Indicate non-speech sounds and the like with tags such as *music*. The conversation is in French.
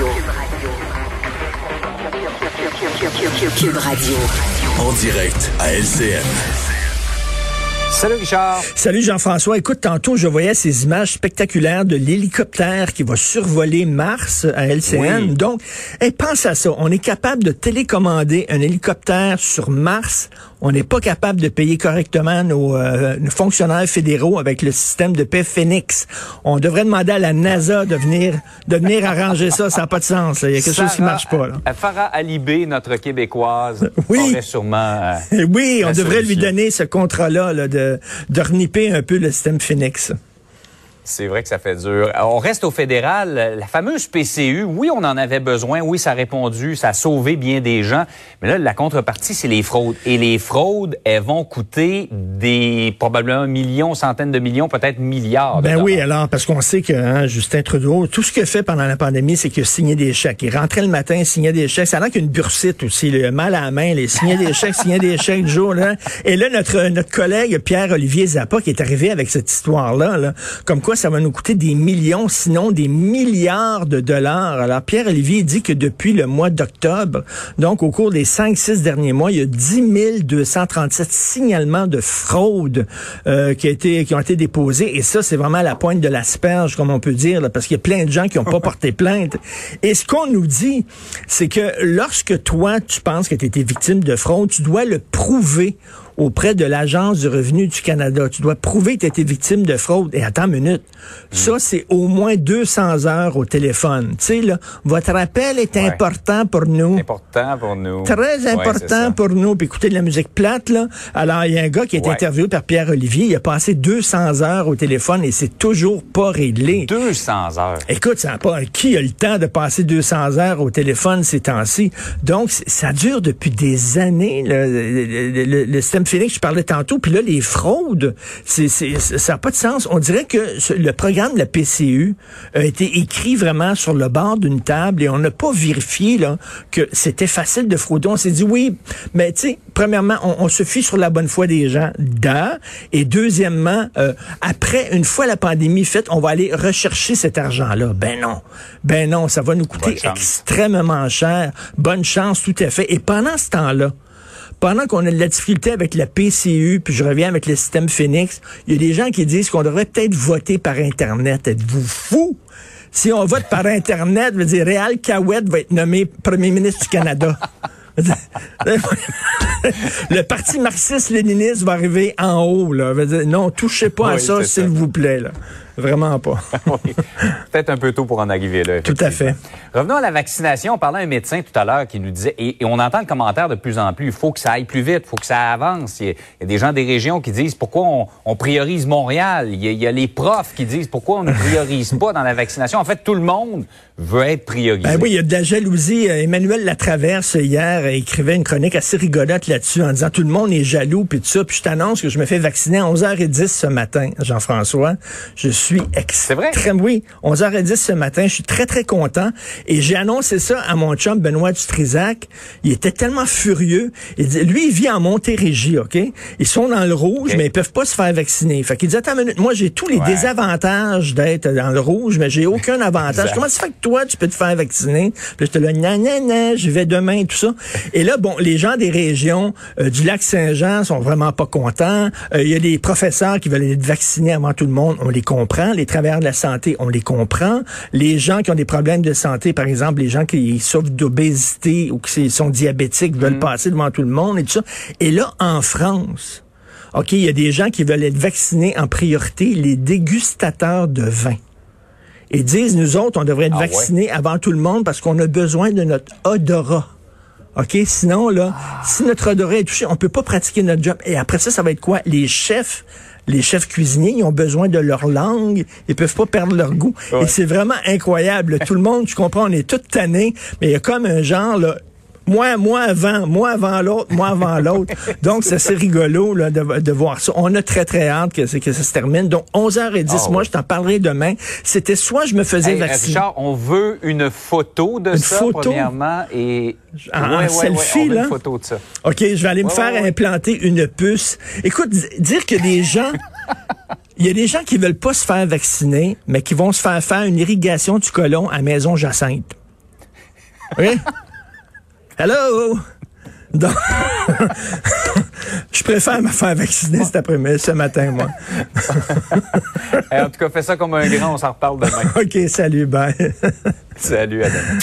Radio. Cube Radio. En direct à LCN. Salut Richard. Salut Jean-François. Écoute, tantôt, je voyais ces images spectaculaires de l'hélicoptère qui va survoler Mars à LCN. Donc, pense à ça. On est capable de télécommander un hélicoptère sur Mars. On n'est pas capable de payer correctement nos, euh, fonctionnaires fédéraux avec le système de paix Phoenix. On devrait demander à la NASA de venir, de venir arranger ça. Ça n'a pas de sens. Il y a quelque chose qui marche pas. Là. Farah Alibé, notre québécoise, oui. sûrement. Euh, oui, on devrait lui donner ce contrat-là là, de de, reniper un peu le système Phoenix. C'est vrai que ça fait dur. On reste au fédéral. La fameuse PCU, oui, on en avait besoin. Oui, ça a répondu. Ça a sauvé bien des gens. Mais là, la contrepartie, c'est les fraudes. Et les fraudes, elles vont coûter des probablement millions, centaines de millions, peut-être milliards. Ben oui, alors, parce qu'on sait que hein, Justin Trudeau, tout ce qu'il fait pendant la pandémie, c'est qu'il signé des chèques. Il rentrait le matin, il signait des chèques. Ça a l'air qu'une bursite aussi, le mal à la main, il signait des chèques, signait des chèques du jour. Là. Et là, notre, notre collègue Pierre-Olivier Zappa, qui est arrivé avec cette histoire-là, là, comme quoi ça va nous coûter des millions, sinon des milliards de dollars. Alors, Pierre-Olivier dit que depuis le mois d'octobre, donc au cours des 5-6 derniers mois, il y a 10 237 signalements de fraude euh, qui, a été, qui ont été déposés. Et ça, c'est vraiment la pointe de l'asperge, comme on peut dire, parce qu'il y a plein de gens qui n'ont pas *laughs* porté plainte. Et ce qu'on nous dit, c'est que lorsque toi, tu penses que tu été victime de fraude, tu dois le prouver auprès de l'Agence du revenu du Canada. Tu dois prouver que tu été victime de fraude. Et attends une minute. Ça, c'est au moins 200 heures au téléphone. Tu sais, là, votre appel est important pour nous. Important pour nous. Très important pour nous. Puis écoutez de la musique plate, là. Alors, il y a un gars qui est interviewé par Pierre-Olivier. Il a passé 200 heures au téléphone et c'est toujours pas réglé. 200 heures. Écoute, ça pas, qui a le temps de passer 200 heures au téléphone ces temps-ci? Donc, ça dure depuis des années, le, le, le système Félix, je parlais tantôt, puis là, les fraudes, c'est, ça n'a pas de sens. On dirait que le programme de la PCU a été écrit vraiment sur le bord d'une table et on n'a pas vérifié là, que c'était facile de frauder. On s'est dit oui, mais tu sais, premièrement, on, se fie sur la bonne foi des gens, da, et deuxièmement, euh, après, une fois la pandémie faite, on va aller rechercher cet argent-là. Ben non, ben non, ça va nous coûter extrêmement cher. Bonne chance, tout à fait. Et pendant ce temps-là, pendant qu'on a de la difficulté avec la PCU, puis je reviens avec le système Phoenix, il y a des gens qui disent qu'on devrait peut-être voter par Internet. Êtes-vous fou? Si on vote par Internet, veut dire Réal Cahouette va être nommé premier ministre du Canada. *laughs* le parti marxiste-léniniste va arriver en haut. Là. Dire, non, touchez pas à ça, s'il vous plaît. Là. Vraiment pas. *laughs* Peut-être un peu tôt pour en arriver là. Tout à fait. Revenons à la vaccination. On parlait à un médecin tout à l'heure qui nous disait, et, on entend le commentaire de plus en plus, il faut que ça aille plus vite, il faut que ça avance. Il y, a, des gens des régions qui disent pourquoi on, priorise Montréal? Il y, a, les profs qui disent pourquoi on ne priorise pas dans la vaccination? En fait, tout le monde veut être priorisé. Ben oui, il y a de la jalousie. Euh, Emmanuel Latraverse, hier, écrivait une chronique assez rigolote là-dessus en disant tout le monde est jaloux, puis tout ça. Puis je t'annonce que je me fais vacciner à 11h10 ce matin, Jean-François. Je suis extrêmement... Oui, 11h10 ce matin. Je suis très, très content. Et j'ai annoncé ça à mon chum Benoît Dutrisac. Il était tellement furieux. Il dit, lui, il vit en Montérégie, OK? Ils sont dans le rouge, mais ils peuvent pas se faire vacciner. Fait qu'il dit, attends une minute, moi, j'ai tous les désavantages d'être dans le rouge, mais j'ai aucun *laughs* avantage. Comment ça fait que toi, tu peux te faire vacciner? Puis je te dis, non, non, non, je vais demain, tout ça. Et là, bon, les gens des régions euh, du lac Saint-Jean sont vraiment pas contents. Euh, il y a des professeurs qui veulent être vaccinés avant tout le monde. On les comprend. Les travailleurs de la santé, on les comprend. Les gens qui ont des problèmes de santé, par exemple, les gens qui souffrent d'obésité ou qui sont diabétiques veulent mm. passer devant tout le monde et tout ça. Et là, en France, OK, il y a des gens qui veulent être vaccinés en priorité, les dégustateurs de vin. Et disent, nous autres, on devrait être ah vaccinés avant tout le monde parce qu'on a besoin de notre odorat. OK? Sinon, là, si notre odorat est touché, on peut pas pratiquer notre job. Et après ça, ça va être quoi? Les chefs les chefs cuisiniers, ils ont besoin de leur langue, ils peuvent pas perdre leur goût. Et c'est vraiment incroyable. Tout le monde, tu comprends, on est tous tannés, mais il y a comme un genre, là, moi, moi avant, moi avant l'autre, moi avant *laughs* l'autre. Donc, c'est assez rigolo là, de, de, voir ça. On a très, très hâte que, que ça se termine. Donc, 11h10, ah moi, je t'en parlerai demain. C'était soit je me faisais vacciner. Richard, on veut une photo de ça, photo? premièrement, et... En, selfie, là? Une photo de ça. OK, je vais aller me faire implanter une puce. Écoute, dire que des gens... Il y a des gens qui veulent pas se faire vacciner, mais qui vont se faire faire une irrigation du colon à Maison Jacinthe. Oui? Hello? Donc, *laughs* je préfère me faire vacciner cet après-midi, ce matin, moi. *laughs* Eh, en tout cas, fais ça comme un grand, on s'en reparle demain. *laughs* OK, salut, bye. Salut, à demain.